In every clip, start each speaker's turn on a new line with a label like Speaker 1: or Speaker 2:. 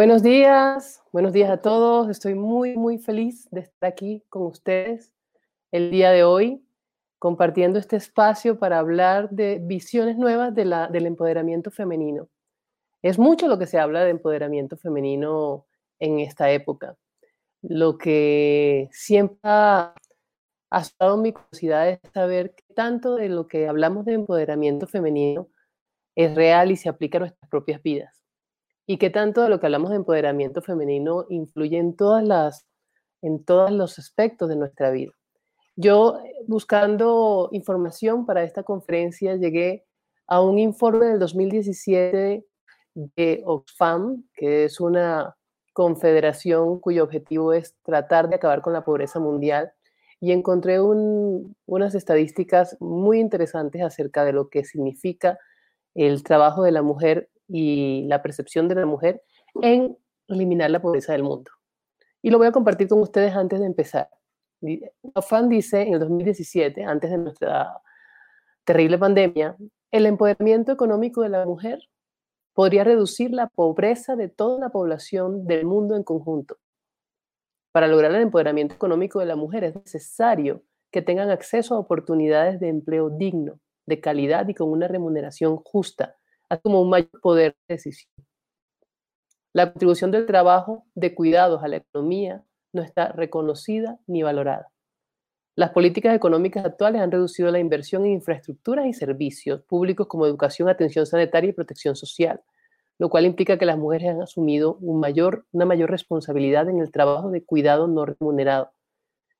Speaker 1: Buenos días, buenos días a todos. Estoy muy, muy feliz de estar aquí con ustedes el día de hoy, compartiendo este espacio para hablar de visiones nuevas de la, del empoderamiento femenino. Es mucho lo que se habla de empoderamiento femenino en esta época. Lo que siempre ha estado mi curiosidad es saber qué tanto de lo que hablamos de empoderamiento femenino es real y se aplica a nuestras propias vidas y qué tanto de lo que hablamos de empoderamiento femenino influye en todas las en todos los aspectos de nuestra vida. Yo eh, buscando información para esta conferencia llegué a un informe del 2017 de Oxfam, que es una confederación cuyo objetivo es tratar de acabar con la pobreza mundial, y encontré unas estadísticas muy interesantes acerca de lo que significa el trabajo de la mujer y la percepción de la mujer en eliminar la pobreza del mundo. Y lo voy a compartir con ustedes antes de empezar. Ofan dice en el 2017, antes de nuestra terrible pandemia, el empoderamiento económico de la mujer podría reducir la pobreza de toda la población del mundo en conjunto. Para lograr el empoderamiento económico de la mujer es necesario que tengan acceso a oportunidades de empleo digno, de calidad y con una remuneración justa, como un mayor poder de decisión. La contribución del trabajo de cuidados a la economía no está reconocida ni valorada. Las políticas económicas actuales han reducido la inversión en infraestructuras y servicios públicos como educación, atención sanitaria y protección social, lo cual implica que las mujeres han asumido un mayor, una mayor responsabilidad en el trabajo de cuidado no remunerado.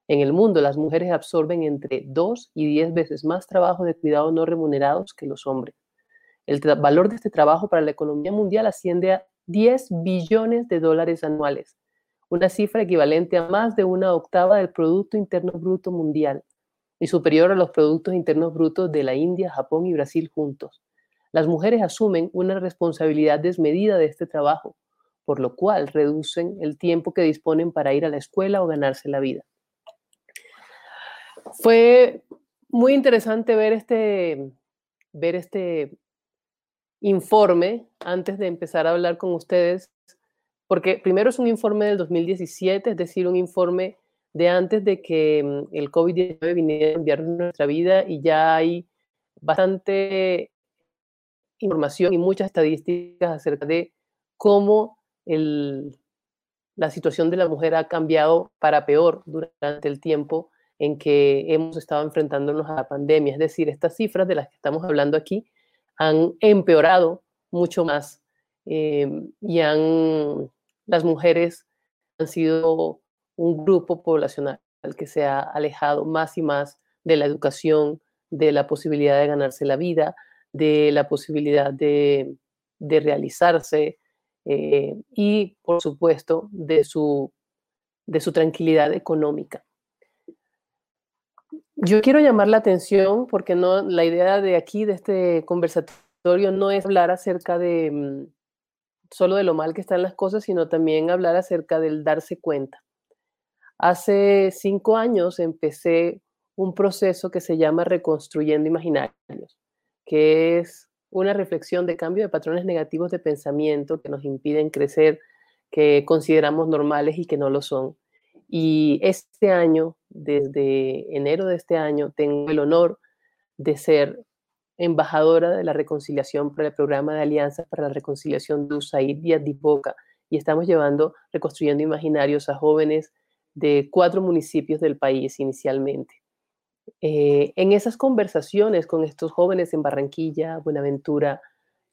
Speaker 1: En el mundo, las mujeres absorben entre 2 y 10 veces más trabajo de cuidado no remunerados que los hombres. El valor de este trabajo para la economía mundial asciende a 10 billones de dólares anuales, una cifra equivalente a más de una octava del Producto Interno Bruto Mundial y superior a los Productos Internos Brutos de la India, Japón y Brasil juntos. Las mujeres asumen una responsabilidad desmedida de este trabajo, por lo cual reducen el tiempo que disponen para ir a la escuela o ganarse la vida. Fue muy interesante ver este, ver este informe antes de empezar a hablar con ustedes, porque primero es un informe del 2017, es decir, un informe de antes de que mm, el COVID-19 viniera a cambiar nuestra vida y ya hay bastante información y muchas estadísticas acerca de cómo la situación de la mujer ha cambiado para peor durante el tiempo en que hemos estado enfrentándonos a la pandemia. Es decir, estas cifras de las que estamos hablando aquí han empeorado mucho más eh, y han, las mujeres han sido un grupo poblacional que se ha alejado más y más de la educación, de la posibilidad de ganarse la vida, de la posibilidad de, realizarse eh, y, por supuesto, de su, de su tranquilidad económica. Yo quiero llamar la atención porque no, la idea de aquí, de este conversatorio, no es hablar acerca de mm, solo de lo mal que están las cosas, sino también hablar acerca del darse cuenta. Hace cinco años empecé un proceso que se llama Reconstruyendo Imaginarios, que es una reflexión de cambio de patrones negativos de pensamiento que nos impiden crecer, que consideramos normales y que no lo son. Y este año, desde enero de este año, tengo el honor de ser embajadora de la reconciliación para el programa de alianzas para la reconciliación de USAID Díaz de y estamos llevando Reconstruyendo Imaginarios a jóvenes de cuatro municipios del país inicialmente. Eh, en esas conversaciones con estos jóvenes en Barranquilla, Buenaventura,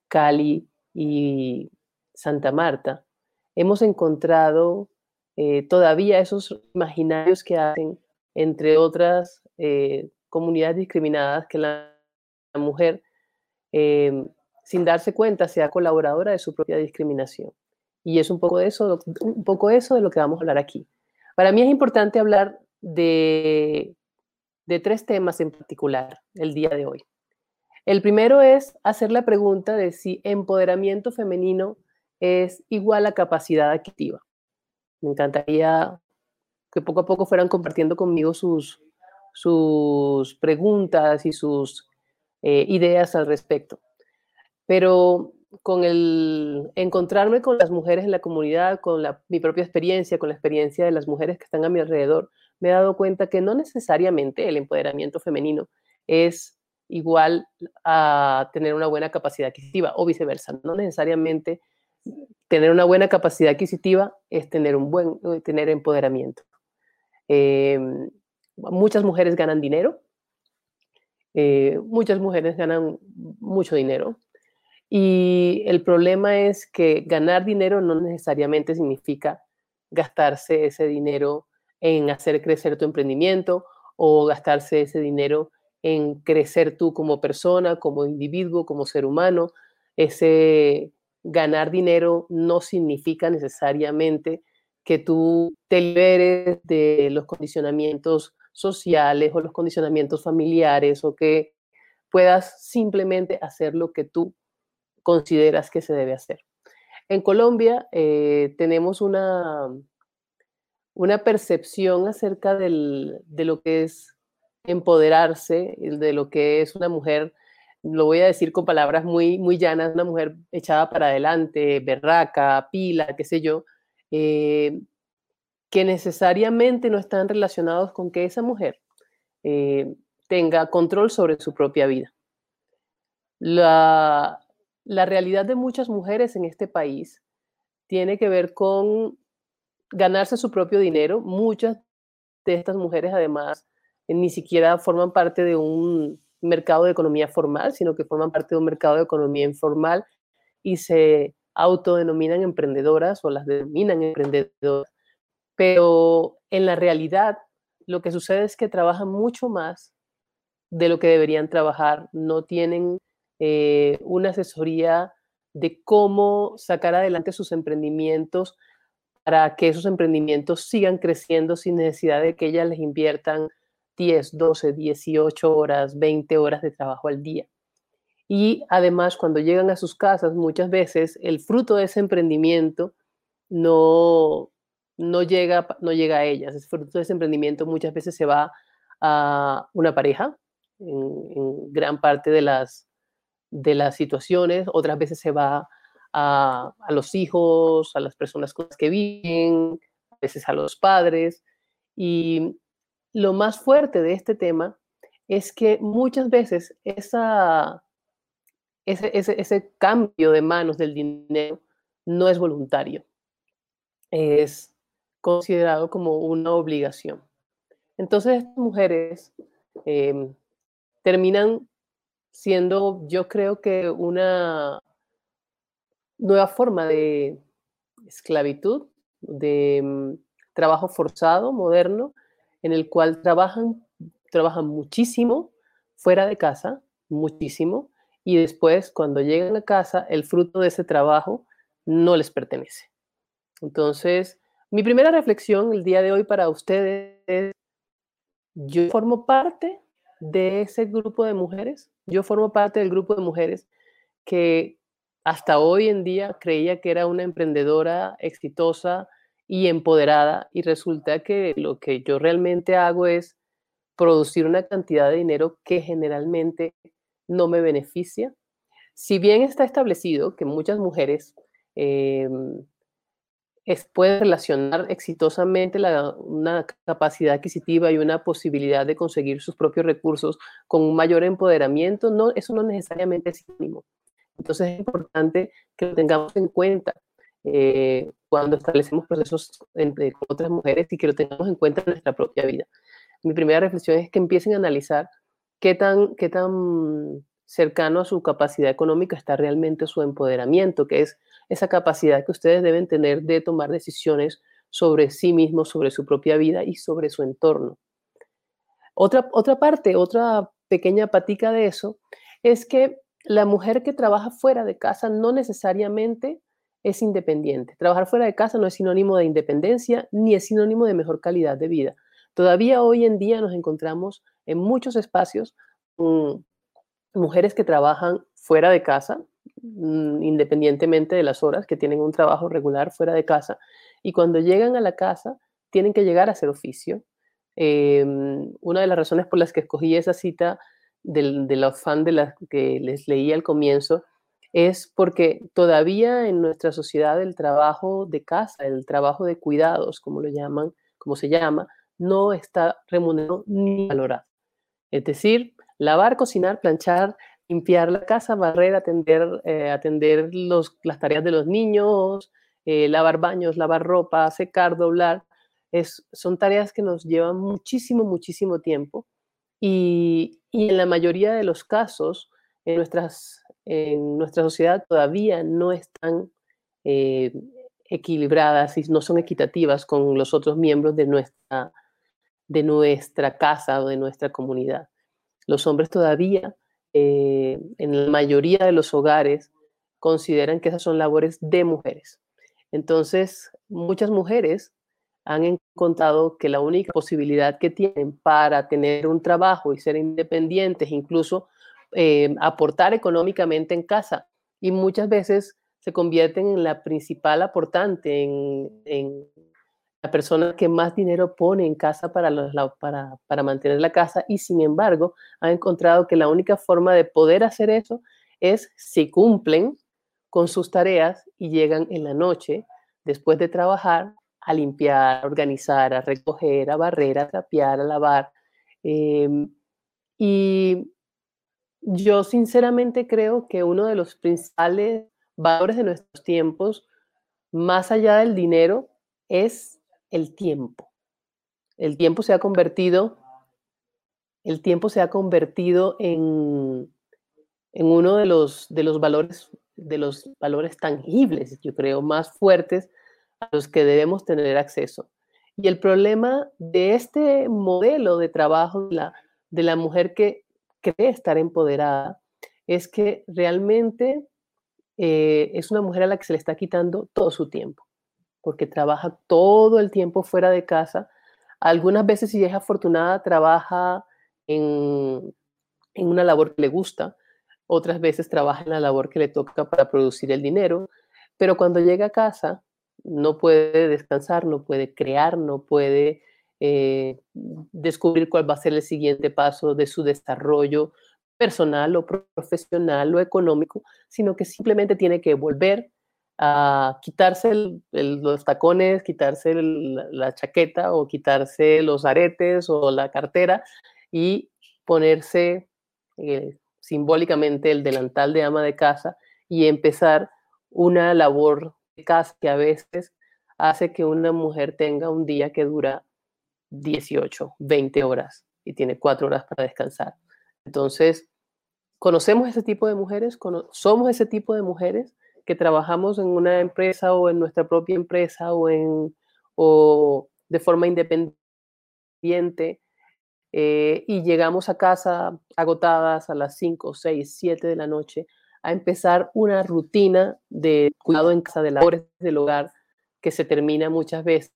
Speaker 1: Cali y Santa Marta, hemos encontrado eh, todavía esos imaginarios que hacen, entre otras eh, comunidades discriminadas, que la, mujer, eh, sin darse cuenta, sea colaboradora de su propia discriminación. Y es un poco, de eso, un poco eso de lo que vamos a hablar aquí. Para mí es importante hablar de, de tres temas en particular el día de hoy. El primero es hacer la pregunta de si empoderamiento femenino es igual a capacidad activa. Me encantaría que poco a poco fueran compartiendo conmigo sus, sus preguntas y sus eh, ideas al respecto. Pero con el encontrarme con las mujeres en la comunidad, con mi propia experiencia, con la experiencia de las mujeres que están a mi alrededor, me he dado cuenta que no necesariamente el empoderamiento femenino es igual a tener una buena capacidad adquisitiva o viceversa. No necesariamente tener una buena capacidad adquisitiva es tener un buen eh, tener empoderamiento. Em, muchas mujeres ganan dinero, eh, muchas mujeres ganan mucho dinero, y el problema es que ganar dinero no necesariamente significa gastarse ese dinero en hacer crecer tu emprendimiento o gastarse ese dinero en crecer tú como persona, como individuo, como ser humano. Ese ganar dinero no significa necesariamente que tú te liberes de los condicionamientos sociales o los condicionamientos familiares o que puedas simplemente hacer lo que tú consideras que se debe hacer. En Colombia eh, tenemos una, una percepción acerca de lo que es empoderarse, de lo que es una mujer, lo voy a decir con palabras muy, muy llanas, una mujer echada para adelante, berraca, pila, qué sé yo, eh, que necesariamente no están relacionados con que esa mujer eh, tenga control sobre su propia vida. La, la realidad de muchas mujeres en este país tiene que ver con ganarse su propio dinero. Muchas de estas mujeres además ni siquiera forman parte de un mercado de economía formal, sino que forman parte de un mercado de economía informal y se autodenominan emprendedoras o las denominan emprendedoras. Pero en la realidad lo que sucede es que trabajan mucho más de lo que deberían trabajar, no tienen eh, una asesoría de cómo sacar adelante sus emprendimientos para que esos emprendimientos sigan creciendo sin necesidad de que ellas les inviertan 10, 12, 18 horas, 20 horas de trabajo al día. Y además, cuando llegan a sus casas, muchas veces el fruto de ese emprendimiento no, no, llega, no llega a ellas. El fruto de ese emprendimiento muchas veces se va a una pareja, en gran parte de las, de las situaciones, otras veces se va a, los hijos, a las personas con las que viven, a veces a los padres. Y lo más fuerte de este tema es que muchas veces esa, ese, ese, cambio de manos del dinero no es voluntario, es considerado como una obligación. Entonces, estas mujeres em, terminan siendo yo creo que una nueva forma de esclavitud, de mm, trabajo forzado, moderno, en el cual trabajan, trabajan muchísimo fuera de casa, muchísimo, y después cuando llegan a casa, el fruto de ese trabajo no les pertenece. Entonces, mi primera reflexión el día de hoy para ustedes es, yo formo parte de ese grupo de mujeres yo formo parte del grupo de mujeres que hasta hoy en día creía que era una emprendedora exitosa y empoderada y resulta que lo que yo realmente hago es producir una cantidad de dinero que generalmente no me beneficia. Si bien está establecido que muchas mujeres em, pueden relacionar exitosamente una capacidad adquisitiva y una posibilidad de conseguir sus propios recursos con un mayor empoderamiento, no, eso no necesariamente es sinónimo. Entonces es importante que lo tengamos en cuenta eh, cuando establecemos procesos entre, con otras mujeres y que lo tengamos en cuenta en nuestra propia vida. Mi primera reflexión es que empiecen a analizar qué tan, qué tan cercano a su capacidad económica está realmente su empoderamiento, que es esa capacidad que ustedes deben tener de tomar decisiones sobre sí mismos, sobre su propia vida y sobre su entorno. Otra, otra parte, otra pequeña patica de eso, es que la mujer que trabaja fuera de casa no necesariamente es independiente. Trabajar fuera de casa no es sinónimo de independencia ni es sinónimo de mejor calidad de vida. Todavía hoy en día nos encontramos en muchos espacios mujeres que trabajan fuera de casa, Mm, independientemente de las horas, que tienen un trabajo regular fuera de casa, y cuando llegan a la casa tienen que llegar a hacer oficio. Em, una de las razones por las que escogí esa cita del, del afán de la que les leí al comienzo es porque todavía en nuestra sociedad el trabajo de casa, el trabajo de cuidados, como lo llaman, como se llama, no está remunerado ni valorado. Es decir, lavar, cocinar, planchar, limpiar la casa, barrer, atender, eh, atender los, las tareas de los niños, eh, lavar baños, lavar ropa, secar, doblar, es, son tareas que nos llevan muchísimo, muchísimo tiempo y, y en la mayoría de los casos en, nuestras, en nuestra sociedad todavía no están eh, equilibradas y no son equitativas con los otros miembros de nuestra, de nuestra casa o de nuestra comunidad. Los hombres todavía, eh, en la mayoría de los hogares, consideran que esas son labores de mujeres. Entonces, muchas mujeres han encontrado que la única posibilidad que tienen para tener un trabajo y ser independientes, incluso eh, aportar económicamente en casa, y muchas veces se convierten en la principal aportante, en, la persona que más dinero pone en casa para, para, mantener la casa, y sin embargo han encontrado que la única forma de poder hacer eso es si cumplen con sus tareas y llegan en la noche, después de trabajar, a limpiar, a organizar, a recoger, a barrer, a trapear, a lavar. Em, y yo sinceramente creo que uno de los principales valores de nuestros tiempos, más allá del dinero, es el tiempo. El tiempo se ha convertido, el tiempo se ha convertido en, en uno de los, de los valores, de los valores tangibles, yo creo, más fuertes a los que debemos tener acceso. Y el problema de este modelo de trabajo la, de la mujer que cree estar empoderada es que realmente eh, es una mujer a la que se le está quitando todo su tiempo, porque trabaja todo el tiempo fuera de casa. Algunas veces, si es afortunada, trabaja en, en una labor que le gusta, otras veces trabaja en la labor que le toca para producir el dinero, pero cuando llega a casa no puede descansar, no puede crear, no puede eh, descubrir cuál va a ser el siguiente paso de su desarrollo personal o profesional o económico, sino que simplemente tiene que volver a quitarse los tacones, quitarse la chaqueta o quitarse los aretes o la cartera y ponerse eh, simbólicamente el delantal de ama de casa y empezar una labor casa que a veces hace que una mujer tenga un día que dura 18, 20 horas y tiene cuatro horas para descansar. Entonces, conocemos ese tipo de mujeres, somos ese tipo de mujeres que trabajamos en una empresa o en nuestra propia empresa o, en, o de forma independiente eh, y llegamos a casa agotadas a las 5, 6, 7 de la noche a empezar una rutina de cuidado en casa de labores del hogar que se termina muchas veces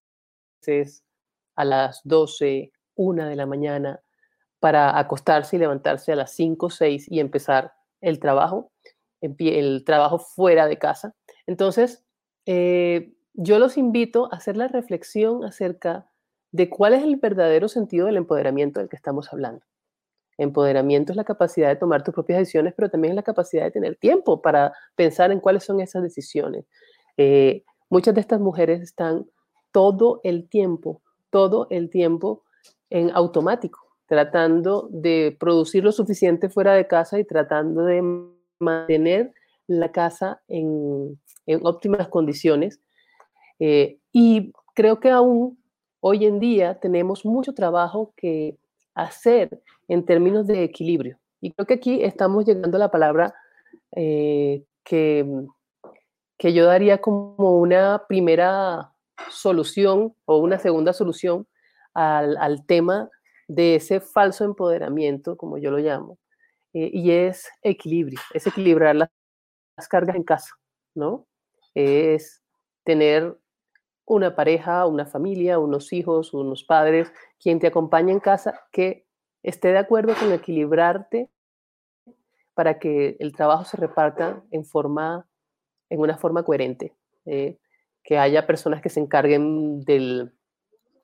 Speaker 1: a las 12, 1 de la mañana para acostarse y levantarse a las 5, 6 y empezar el trabajo, el trabajo fuera de casa. Entonces, eh, yo los invito a hacer la reflexión acerca de cuál es el verdadero sentido del empoderamiento del que estamos hablando. Empoderamiento es la capacidad de tomar tus propias decisiones, pero también es la capacidad de tener tiempo para pensar en cuáles son esas decisiones. Eh, muchas de estas mujeres están todo el tiempo, todo el tiempo en automático, tratando de producir lo suficiente fuera de casa y tratando de mantener la casa en, óptimas condiciones. Eh, y creo que aún hoy en día tenemos mucho trabajo que hacer en términos de equilibrio. Y creo que aquí estamos llegando a la palabra eh, que, que yo daría como una primera solución o una segunda solución al, al tema de ese falso empoderamiento, como yo lo llamo, eh, y es equilibrio, es equilibrar las, las, cargas en casa, ¿no? Es tener una pareja, una familia, unos hijos, unos padres, quien te acompañe en casa, que esté de acuerdo con equilibrarte para que el trabajo se reparta en forma, en una forma coherente. Eh, que haya personas que se encarguen del,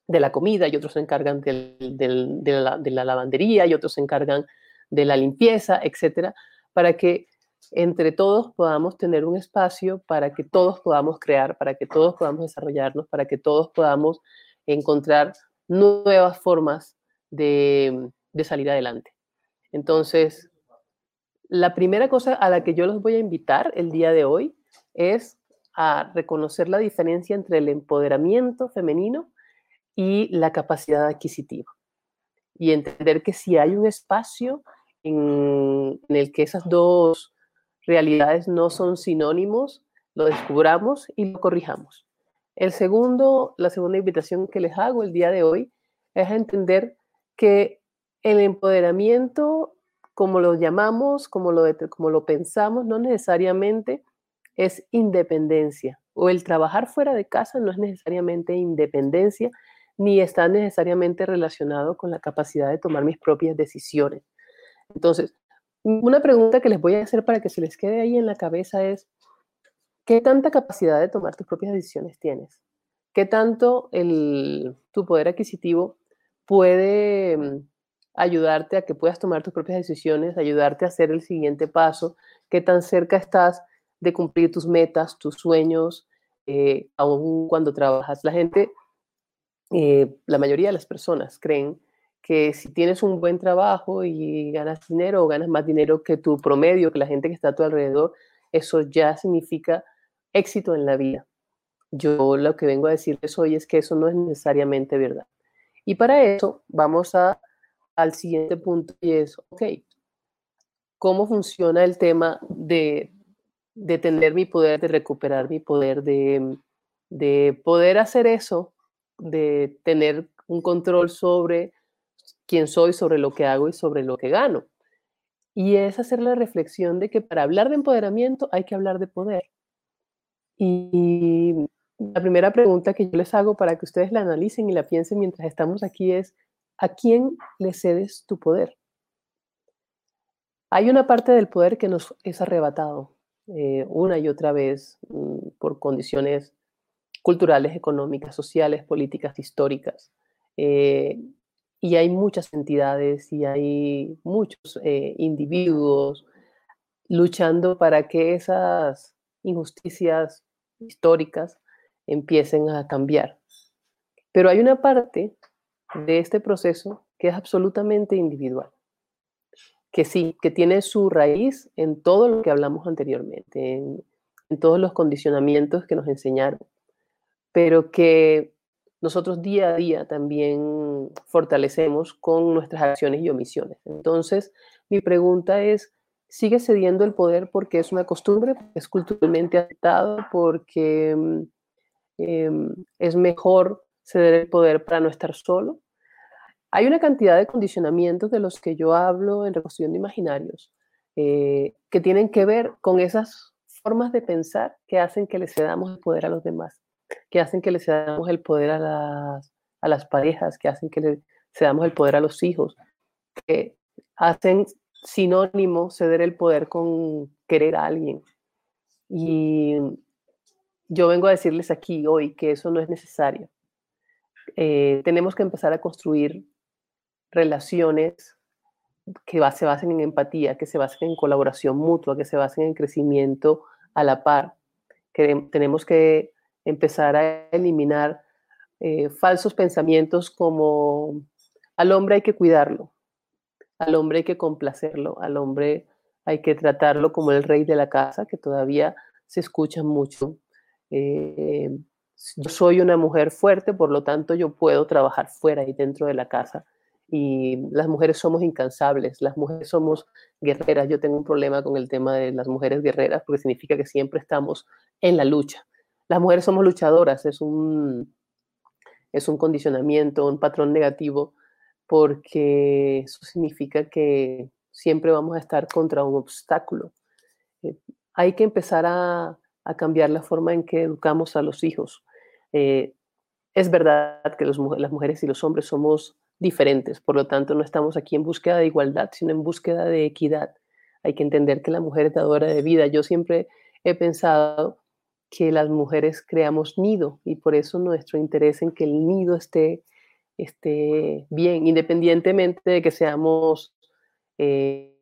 Speaker 1: de la comida y otros se encargan del, de, la, de, la, lavandería y otros se encargan de la limpieza, etcétera, para que entre todos podamos tener un espacio para que todos podamos crear, para que todos podamos desarrollarnos, para que todos podamos encontrar nuevas formas de, salir adelante. Entonces, la primera cosa a la que yo los voy a invitar el día de hoy es a reconocer la diferencia entre el empoderamiento femenino y la capacidad adquisitiva. Y entender que si hay un espacio en, el que esas dos realidades no son sinónimos, lo descubramos y lo corrijamos. El segundo, la segunda invitación que les hago el día de hoy es a entender que el empoderamiento, como lo llamamos, como lo, como lo pensamos, no necesariamente es independencia. O el trabajar fuera de casa no es necesariamente independencia, ni está necesariamente relacionado con la capacidad de tomar mis propias decisiones. Entonces, una pregunta que les voy a hacer para que se les quede ahí en la cabeza es, ¿qué tanta capacidad de tomar tus propias decisiones tienes? ¿Qué tanto el, tu poder adquisitivo puede mm, ayudarte a que puedas tomar tus propias decisiones, ayudarte a hacer el siguiente paso? ¿Qué tan cerca estás de cumplir tus metas, tus sueños, eh, aún cuando trabajas? La gente, eh, la mayoría de las personas creen que si tienes un buen trabajo y ganas dinero o ganas más dinero que tu promedio, que la gente que está a tu alrededor, eso ya significa éxito en la vida. Yo lo que vengo a decirles hoy es que eso no es necesariamente verdad. Y para eso vamos a, al siguiente punto y es, ok, ¿cómo funciona el tema de, de tener mi poder, de recuperar mi poder, de, de poder hacer eso, de tener un control sobre quién soy, sobre lo que hago y sobre lo que gano. Y es hacer la reflexión de que para hablar de empoderamiento hay que hablar de poder. Y la primera pregunta que yo les hago para que ustedes la analicen y la piensen mientras estamos aquí es, ¿a quién le cedes tu poder? Hay una parte del poder que nos es arrebatado eh, una y otra vez mm, por condiciones culturales, económicas, sociales, políticas, históricas. Eh, y hay muchas entidades y hay muchos eh, individuos luchando para que esas injusticias históricas empiecen a cambiar. Pero hay una parte de este proceso que es absolutamente individual, que sí, que tiene su raíz en todo lo que hablamos anteriormente, en, todos los condicionamientos que nos enseñaron, pero que nosotros día a día también fortalecemos con nuestras acciones y omisiones. Entonces, mi pregunta es, ¿sigue cediendo el poder porque es una costumbre, es culturalmente aceptado, porque mm, em, es mejor ceder el poder para no estar solo? Hay una cantidad de condicionamientos de los que yo hablo en Reconstrucción de Imaginarios eh, que tienen que ver con esas formas de pensar que hacen que le cedamos el poder a los demás que hacen que le cedamos el poder a las, parejas, que hacen que le cedamos el poder a los hijos, que hacen sinónimo ceder el poder con querer a alguien. Y yo vengo a decirles aquí hoy que eso no es necesario. Eh, tenemos que empezar a construir relaciones que se basen en empatía, que se basen en colaboración mutua, que se basen en crecimiento a la par. Que tenemos que empezar a eliminar eh, falsos pensamientos como al hombre hay que cuidarlo, al hombre hay que complacerlo, al hombre hay que tratarlo como el rey de la casa, que todavía se escucha mucho. Eh, yo soy una mujer fuerte, por lo tanto yo puedo trabajar fuera y dentro de la casa. Y las mujeres somos incansables, las mujeres somos guerreras. Yo tengo un problema con el tema de las mujeres guerreras porque significa que siempre estamos en la lucha las mujeres somos luchadoras, es un, es un condicionamiento, un patrón negativo, porque eso significa que siempre vamos a estar contra un obstáculo. Eh, hay que empezar a, cambiar la forma en que educamos a los hijos. Eh, es verdad que las mujeres y los hombres somos diferentes, por lo tanto no estamos aquí en búsqueda de igualdad, sino en búsqueda de equidad. Hay que entender que la mujer es dadora de vida. Yo siempre he pensado que las mujeres creamos nido y por eso nuestro interés en que el nido esté, esté bien, independientemente de que seamos eh,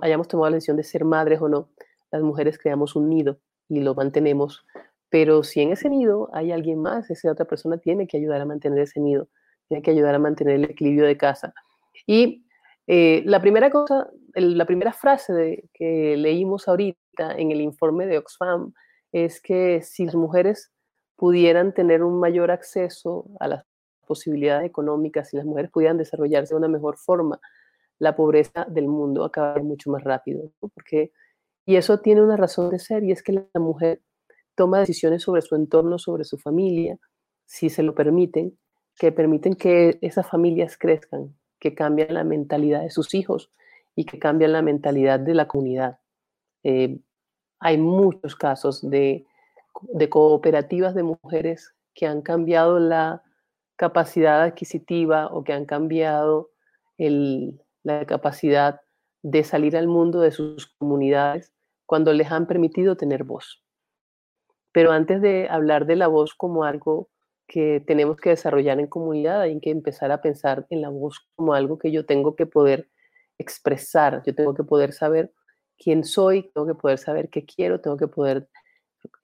Speaker 1: hayamos tomado la decisión de ser madres o no, las mujeres creamos un nido y lo mantenemos, pero si en ese nido hay alguien más, esa otra persona tiene que ayudar a mantener ese nido, tiene que ayudar a mantener el equilibrio de casa. Y eh, la primera cosa, la primera frase que leímos ahorita en el informe de Oxfam es que si las mujeres pudieran tener un mayor acceso a las posibilidades económicas, si las mujeres pudieran desarrollarse de una mejor forma, la pobreza del mundo acabaría mucho más rápido, porque y eso tiene una razón de ser y es que la mujer toma decisiones sobre su entorno, sobre su familia, si se lo permiten, que permiten que esas familias crezcan, que cambian la mentalidad de sus hijos y que cambian la mentalidad de la comunidad. Eh, hay muchos casos de, cooperativas de mujeres que han cambiado la capacidad adquisitiva o que han cambiado la capacidad de salir al mundo de sus comunidades cuando les han permitido tener voz. Pero antes de hablar de la voz como algo que tenemos que desarrollar en comunidad, hay que empezar a pensar en la voz como algo que yo tengo que poder expresar, yo tengo que poder saber quién soy, tengo que poder saber qué quiero, tengo que poder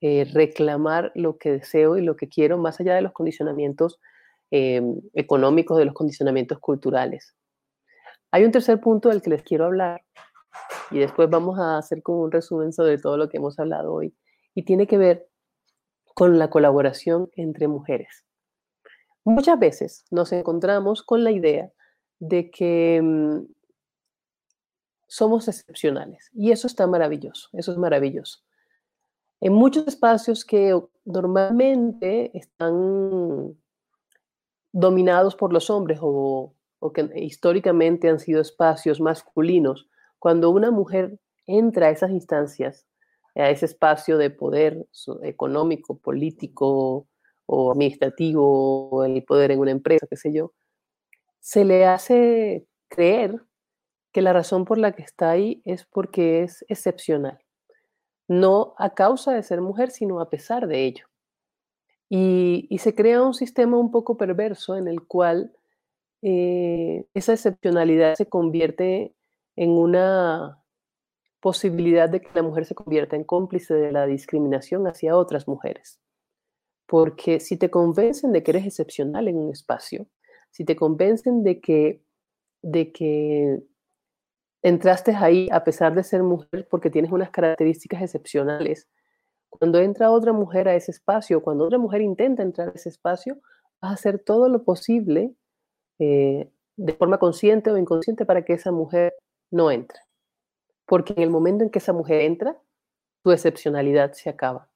Speaker 1: eh, reclamar lo que deseo y lo que quiero, más allá de los condicionamientos eh, económicos, de los condicionamientos culturales. Hay un tercer punto del que les quiero hablar y después vamos a hacer como un resumen sobre todo lo que hemos hablado hoy y tiene que ver con la colaboración entre mujeres. Muchas veces nos encontramos con la idea de que mm, somos excepcionales y eso está maravilloso, eso es maravilloso. En muchos espacios que normalmente están dominados por los hombres o, o que históricamente han sido espacios masculinos, cuando una mujer entra a esas instancias a ese espacio de poder económico, político o administrativo, o el poder en una empresa, qué sé yo, se le hace creer que la razón por la que está ahí es porque es excepcional. No a causa de ser mujer, sino a pesar de ello. Y, se crea un sistema un poco perverso en el cual eh, esa excepcionalidad se convierte en una posibilidad de que la mujer se convierta en cómplice de la discriminación hacia otras mujeres. Porque si te convencen de que eres excepcional en un espacio, si te convencen de que, de que entraste ahí a pesar de ser mujer porque tienes unas características excepcionales, cuando entra otra mujer a ese espacio, cuando otra mujer intenta entrar a ese espacio, vas a hacer todo lo posible eh, de forma consciente o inconsciente para que esa mujer no entre porque en el momento en que esa mujer entra, su excepcionalidad se acaba.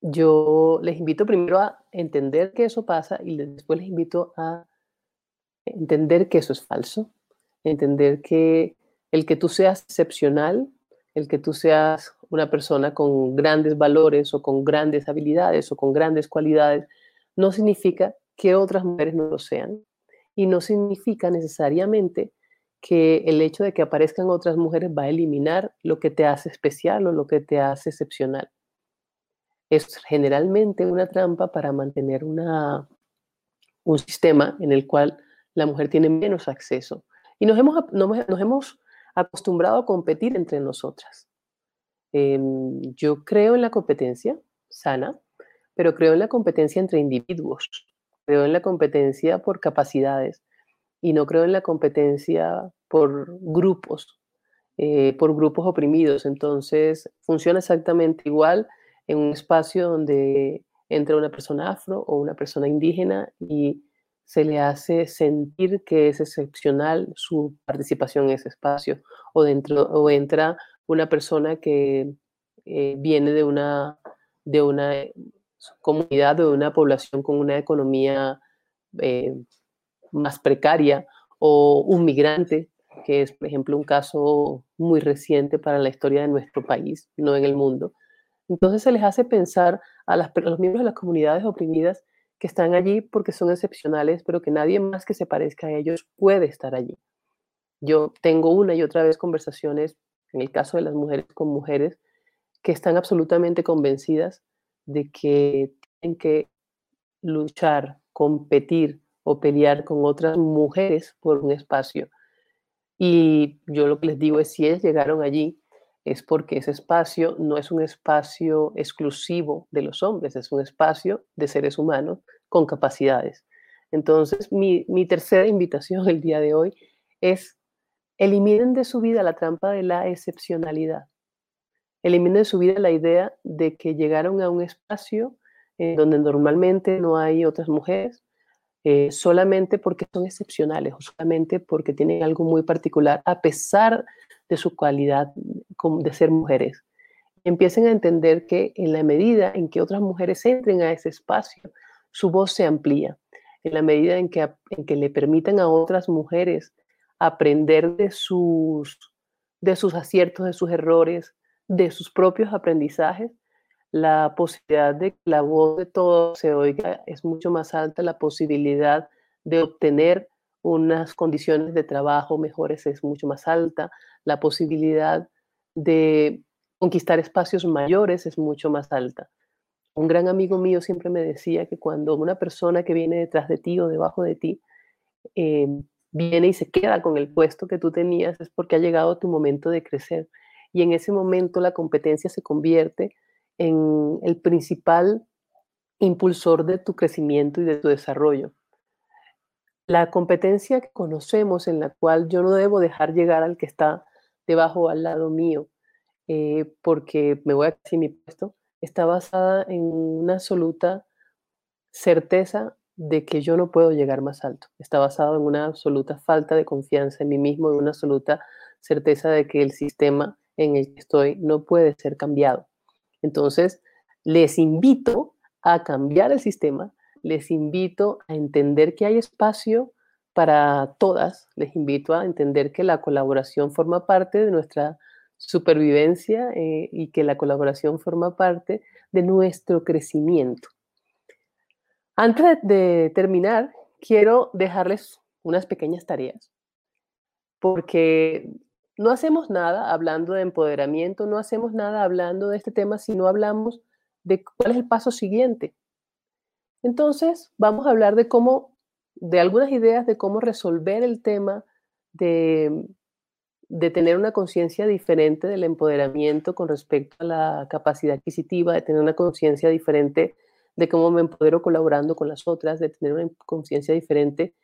Speaker 1: Yo les invito primero a entender que eso pasa y después les invito a entender que eso es falso, entender que el que tú seas excepcional, el que tú seas una persona con grandes valores o con grandes habilidades o con grandes cualidades, no significa que otras mujeres no lo sean y no significa necesariamente que el hecho de que aparezcan otras mujeres va a eliminar lo que te hace especial o lo que te hace excepcional. Es generalmente una trampa para mantener una, un sistema en el cual la mujer tiene menos acceso. Y nos hemos, nos hemos acostumbrado a competir entre nosotras. Em, yo creo en la competencia sana, pero creo en la competencia entre individuos, creo en la competencia por capacidades, y no creo en la competencia por grupos, eh, por grupos oprimidos. Entonces, funciona exactamente igual en un espacio donde entra una persona afro o una persona indígena y se le hace sentir que es excepcional su participación en ese espacio, o, dentro, o entra una persona que eh, viene de una, de una comunidad o de una población con una economía eh, más precaria o un migrante, que es, por ejemplo, un caso muy reciente para la historia de nuestro país, no en el mundo. Entonces se les hace pensar a, los miembros de las comunidades oprimidas que están allí porque son excepcionales, pero que nadie más que se parezca a ellos puede estar allí. Yo tengo una y otra vez conversaciones, en el caso de las mujeres con mujeres, que están absolutamente convencidas de que tienen que luchar, competir, o pelear con otras mujeres por un espacio. Y yo lo que les digo es, si ellas llegaron allí, es porque ese espacio no es un espacio exclusivo de los hombres, es un espacio de seres humanos con capacidades. Entonces, mi, mi tercera invitación el día de hoy es eliminen de su vida la trampa de la excepcionalidad. Eliminen de su vida la idea de que llegaron a un espacio eh, donde normalmente no hay otras mujeres, eh, solamente porque son excepcionales o solamente porque tienen algo muy particular, a pesar de su cualidad de ser mujeres. Empiecen a entender que en la medida en que otras mujeres entren a ese espacio, su voz se amplía. En la medida en que, en que le permitan a otras mujeres aprender de sus, de sus aciertos, de sus errores, de sus propios aprendizajes, la posibilidad de que la voz de todos se oiga es mucho más alta, la posibilidad de obtener unas condiciones de trabajo mejores es mucho más alta, la posibilidad de conquistar espacios mayores es mucho más alta. Un gran amigo mío siempre me decía que cuando una persona que viene detrás de ti o debajo de ti eh, viene y se queda con el puesto que tú tenías es porque ha llegado tu momento de crecer. Y en ese momento la competencia se convierte en el principal impulsor de tu crecimiento y de tu desarrollo. La competencia que conocemos en la cual yo no debo dejar llegar al que está debajo al lado mío, eh, porque me voy a decir mi puesto, está basada en una absoluta certeza de que yo no puedo llegar más alto. Está basado en una absoluta falta de confianza en mí mismo, en una absoluta certeza de que el sistema en el que estoy no puede ser cambiado. Entonces, les invito a cambiar el sistema, les invito a entender que hay espacio para todas, les invito a entender que la colaboración forma parte de nuestra supervivencia eh, y que la colaboración forma parte de nuestro crecimiento. Antes de terminar, quiero dejarles unas pequeñas tareas, porque no hacemos nada hablando de empoderamiento, no hacemos nada hablando de este tema si no hablamos de cuál es el paso siguiente. Entonces, vamos a hablar de cómo, de algunas ideas de cómo resolver el tema de, de tener una conciencia diferente del empoderamiento con respecto a la capacidad adquisitiva, de tener una conciencia diferente de cómo me empodero colaborando con las otras, de tener una conciencia diferente,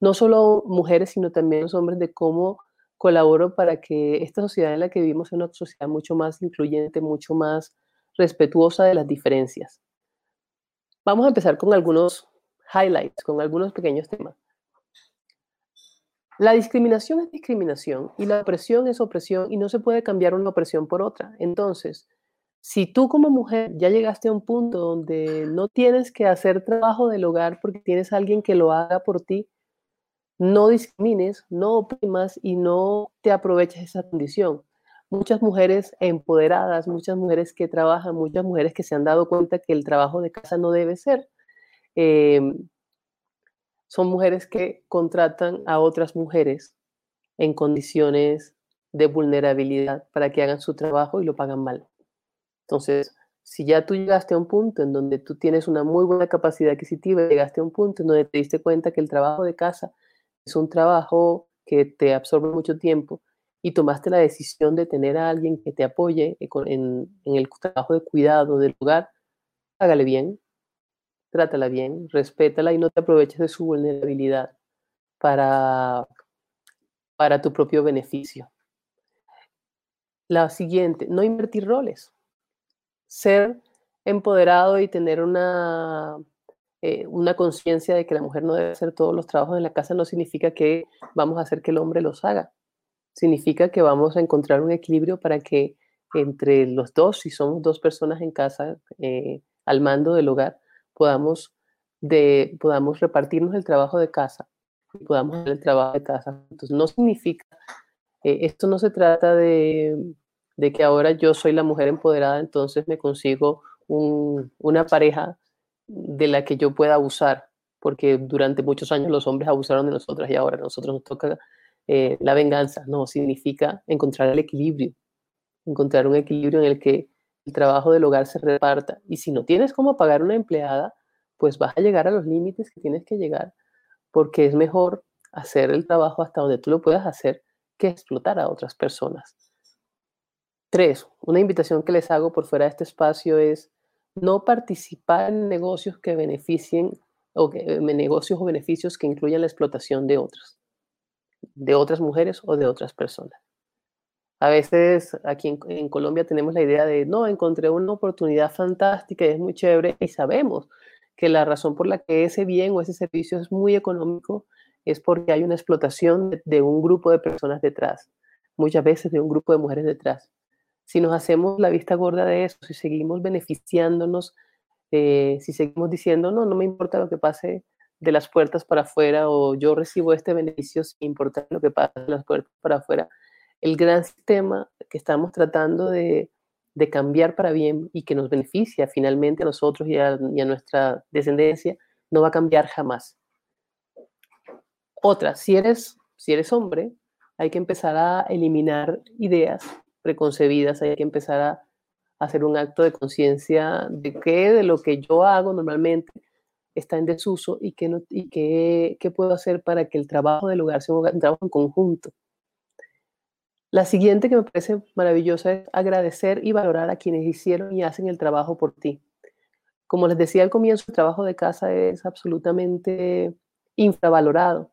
Speaker 1: no solo mujeres, sino también los hombres, de cómo colaboro para que esta sociedad en la que vivimos sea una sociedad mucho más incluyente, mucho más respetuosa de las diferencias. Vamos a empezar con algunos highlights, con algunos pequeños temas. La discriminación es discriminación y la opresión es opresión y no se puede cambiar una opresión por otra. Entonces, si tú como mujer ya llegaste a un punto donde no tienes que hacer trabajo del hogar porque tienes a alguien que lo haga por ti, no discrimines, no oprimas y no te aproveches esa condición. Muchas mujeres empoderadas, muchas mujeres que trabajan, muchas mujeres que se han dado cuenta que el trabajo de casa no debe ser, em, son mujeres que contratan a otras mujeres en condiciones de vulnerabilidad para que hagan su trabajo y lo pagan mal. Entonces, si ya tú llegaste a un punto en donde tú tienes una muy buena capacidad adquisitiva, llegaste a un punto en donde te diste cuenta que el trabajo de casa es un trabajo que te absorbe mucho tiempo y tomaste la decisión de tener a alguien que te apoye en, el trabajo de cuidado del lugar, hágale bien, trátala bien, respétala y no te aproveches de su vulnerabilidad para, para tu propio beneficio. La siguiente, no invertir roles. Ser empoderado y tener una eh, una conciencia de que la mujer no debe hacer todos los trabajos en la casa no significa que vamos a hacer que el hombre los haga. Significa que vamos a encontrar un equilibrio para que entre los dos, si somos dos personas en casa eh, al mando del hogar, podamos, de, podamos repartirnos el trabajo de casa y podamos hacer el trabajo de casa. Entonces, no significa, eh, esto no se trata de, de, que ahora yo soy la mujer empoderada, entonces me consigo un, una pareja de la que yo pueda abusar, porque durante muchos años los hombres abusaron de nosotras y ahora a nosotros nos toca eh, la venganza. No, significa encontrar el equilibrio, encontrar un equilibrio en el que el trabajo del hogar se reparta. Y si no tienes cómo pagar una empleada, pues vas a llegar a los límites que tienes que llegar, porque es mejor hacer el trabajo hasta donde tú lo puedas hacer que explotar a otras personas. Tres, una invitación que les hago por fuera de este espacio es no participar en negocios que beneficien o que, en negocios o beneficios que incluyan la explotación de otros, de otras mujeres o de otras personas. A veces aquí en, Colombia tenemos la idea de, no, encontré una oportunidad fantástica y es muy chévere y sabemos que la razón por la que ese bien o ese servicio es muy económico es porque hay una explotación de un grupo de personas detrás, muchas veces de un grupo de mujeres detrás. Si nos hacemos la vista gorda de eso, si seguimos beneficiándonos, eh, si seguimos diciendo, no, no me importa lo que pase de las puertas para afuera o yo recibo este beneficio sin importar lo que pase de las puertas para afuera, el gran sistema que estamos tratando de, cambiar para bien y que nos beneficia finalmente a nosotros y a, y a nuestra descendencia, no va a cambiar jamás. Otra, si eres, si eres hombre, hay que empezar a eliminar ideas preconcebidas, hay que empezar a, hacer un acto de conciencia de qué de lo que yo hago normalmente está en desuso y qué, no, y qué, qué puedo hacer para que el trabajo del hogar sea un trabajo en conjunto. La siguiente que me parece maravillosa es agradecer y valorar a quienes hicieron y hacen el trabajo por ti. Como les decía al comienzo, el trabajo de casa es absolutamente infravalorado.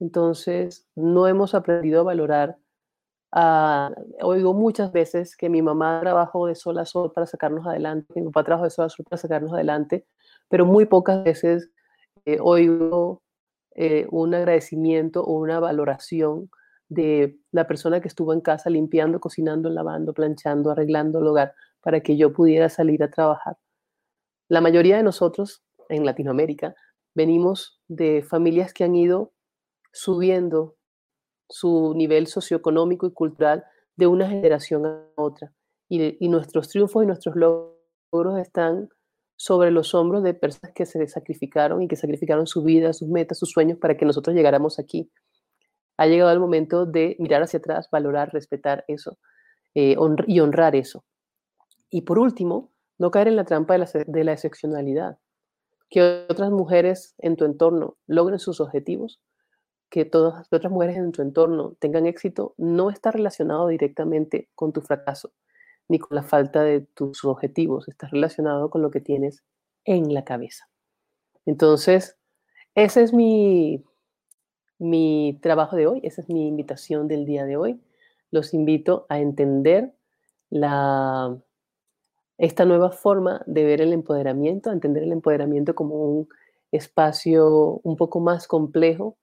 Speaker 1: Entonces, no hemos aprendido a valorar Uh, oigo muchas veces que mi mamá trabajó de sol a sol para sacarnos adelante, mi papá trabajó de sol a sol para sacarnos adelante, pero muy pocas veces eh, oigo eh, un agradecimiento o una valoración de la persona que estuvo en casa limpiando, cocinando, lavando, planchando, arreglando el hogar para que yo pudiera salir a trabajar. La mayoría de nosotros en Latinoamérica venimos de familias que han ido subiendo su nivel socioeconómico y cultural de una generación a otra. Y, nuestros triunfos y nuestros logros están sobre los hombros de personas que se sacrificaron y que sacrificaron su vida, sus metas, sus sueños para que nosotros llegáramos aquí. Ha llegado el momento de mirar hacia atrás, valorar, respetar eso eh, y honrar eso. Y por último, no caer en la trampa de la, de la excepcionalidad. Que otras mujeres en tu entorno logren sus objetivos que todas las otras mujeres en tu entorno tengan éxito no está relacionado directamente con tu fracaso ni con la falta de tus objetivos, está relacionado con lo que tienes en la cabeza. Entonces, ese es mi, mi trabajo de hoy, esa es mi invitación del día de hoy. Los invito a entender la, esta nueva forma de ver el empoderamiento, a entender el empoderamiento como un espacio un poco más complejo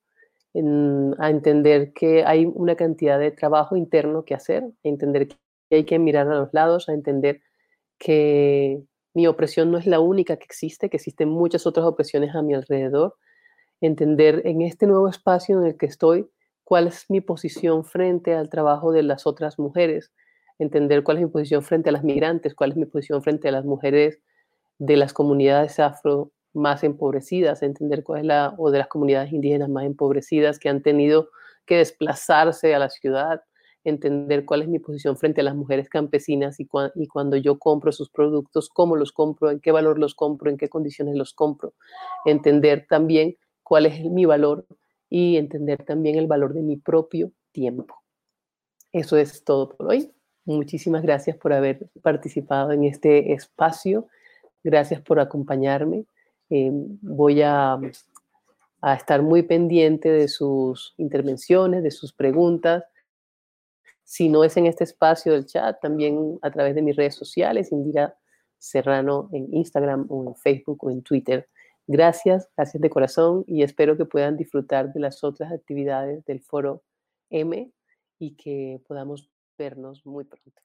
Speaker 1: a entender que hay una cantidad de trabajo interno que hacer, a entender que hay que mirar a los lados, a entender que mi opresión no es la única que existe, que existen muchas otras opresiones a mi alrededor, entender en este nuevo espacio en el que estoy cuál es mi posición frente al trabajo de las otras mujeres, entender cuál es mi posición frente a las migrantes, cuál es mi posición frente a las mujeres de las comunidades afro más empobrecidas, entender cuál es la, o de las comunidades indígenas más empobrecidas que han tenido que desplazarse a la ciudad, entender cuál es mi posición frente a las mujeres campesinas y, y cuando yo compro sus productos, cómo los compro, en qué valor los compro, en qué condiciones los compro, entender también cuál es mi valor y entender también el valor de mi propio tiempo. Eso es todo por hoy. Muchísimas gracias por haber participado en este espacio. Gracias por acompañarme. Eh, voy a, a, estar muy pendiente de sus intervenciones, de sus preguntas. Si no es en este espacio del chat, también a través de mis redes sociales, Indira Serrano en Instagram o en Facebook o en Twitter. Gracias, gracias de corazón y espero que puedan disfrutar de las otras actividades del foro M y que podamos vernos muy pronto.